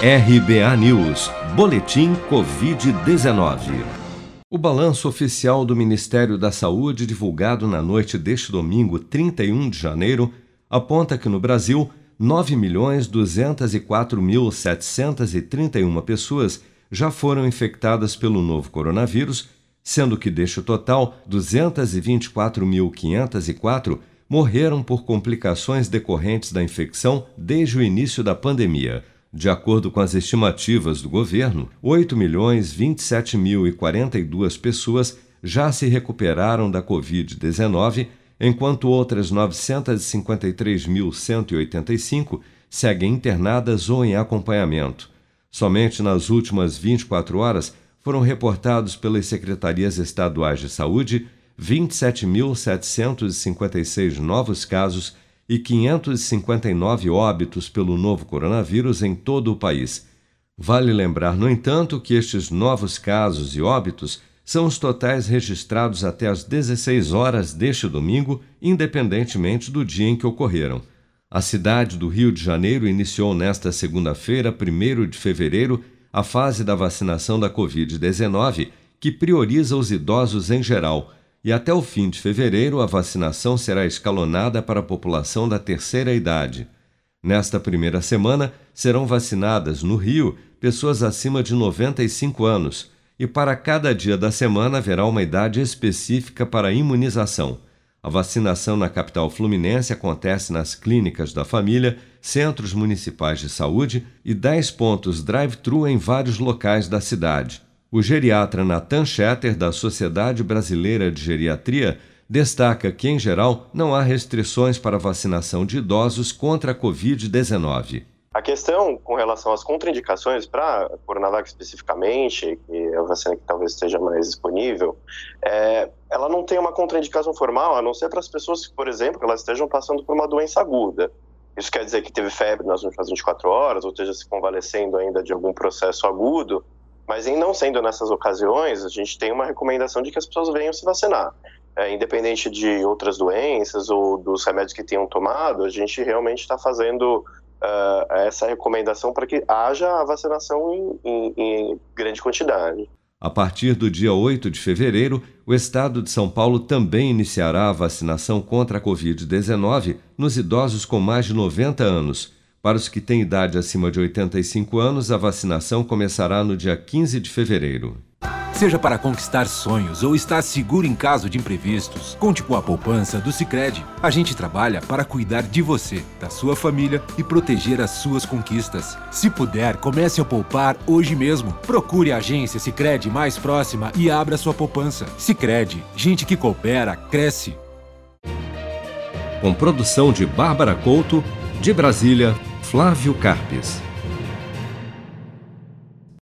RBA News, Boletim Covid-19. O balanço oficial do Ministério da Saúde, divulgado na noite deste domingo, 31 de janeiro, aponta que no Brasil, 9.204.731 pessoas já foram infectadas pelo novo coronavírus, sendo que deste total, 224.504 morreram por complicações decorrentes da infecção desde o início da pandemia. De acordo com as estimativas do governo, 8.027.042 pessoas já se recuperaram da Covid-19, enquanto outras 953.185 seguem internadas ou em acompanhamento. Somente nas últimas 24 horas foram reportados pelas secretarias estaduais de saúde 27.756 novos casos e 559 óbitos pelo novo coronavírus em todo o país. Vale lembrar, no entanto, que estes novos casos e óbitos são os totais registrados até às 16 horas deste domingo, independentemente do dia em que ocorreram. A cidade do Rio de Janeiro iniciou nesta segunda-feira, 1 de fevereiro, a fase da vacinação da Covid-19, que prioriza os idosos em geral e até o fim de fevereiro a vacinação será escalonada para a população da terceira idade. Nesta primeira semana, serão vacinadas no Rio pessoas acima de 95 anos, e para cada dia da semana haverá uma idade específica para a imunização. A vacinação na capital fluminense acontece nas clínicas da família, centros municipais de saúde e 10 pontos drive-thru em vários locais da cidade. O geriatra Nathan Schetter, da Sociedade Brasileira de Geriatria, destaca que, em geral, não há restrições para vacinação de idosos contra a Covid-19. A questão com relação às contraindicações para Coronavac especificamente, que é a vacina que talvez esteja mais disponível, é, ela não tem uma contraindicação formal, a não ser para as pessoas que, por exemplo, elas estejam passando por uma doença aguda. Isso quer dizer que teve febre nas últimas 24 horas, ou esteja se convalescendo ainda de algum processo agudo, mas em não sendo nessas ocasiões, a gente tem uma recomendação de que as pessoas venham se vacinar. É, independente de outras doenças ou dos remédios que tenham tomado, a gente realmente está fazendo uh, essa recomendação para que haja a vacinação em, em, em grande quantidade. A partir do dia 8 de fevereiro, o estado de São Paulo também iniciará a vacinação contra a Covid-19 nos idosos com mais de 90 anos para os que têm idade acima de 85 anos, a vacinação começará no dia 15 de fevereiro. Seja para conquistar sonhos ou estar seguro em caso de imprevistos, conte com a poupança do Sicredi. A gente trabalha para cuidar de você, da sua família e proteger as suas conquistas. Se puder, comece a poupar hoje mesmo. Procure a agência Sicredi mais próxima e abra sua poupança. Sicredi, gente que coopera cresce. Com produção de Bárbara Couto, de Brasília, Flávio Carpes.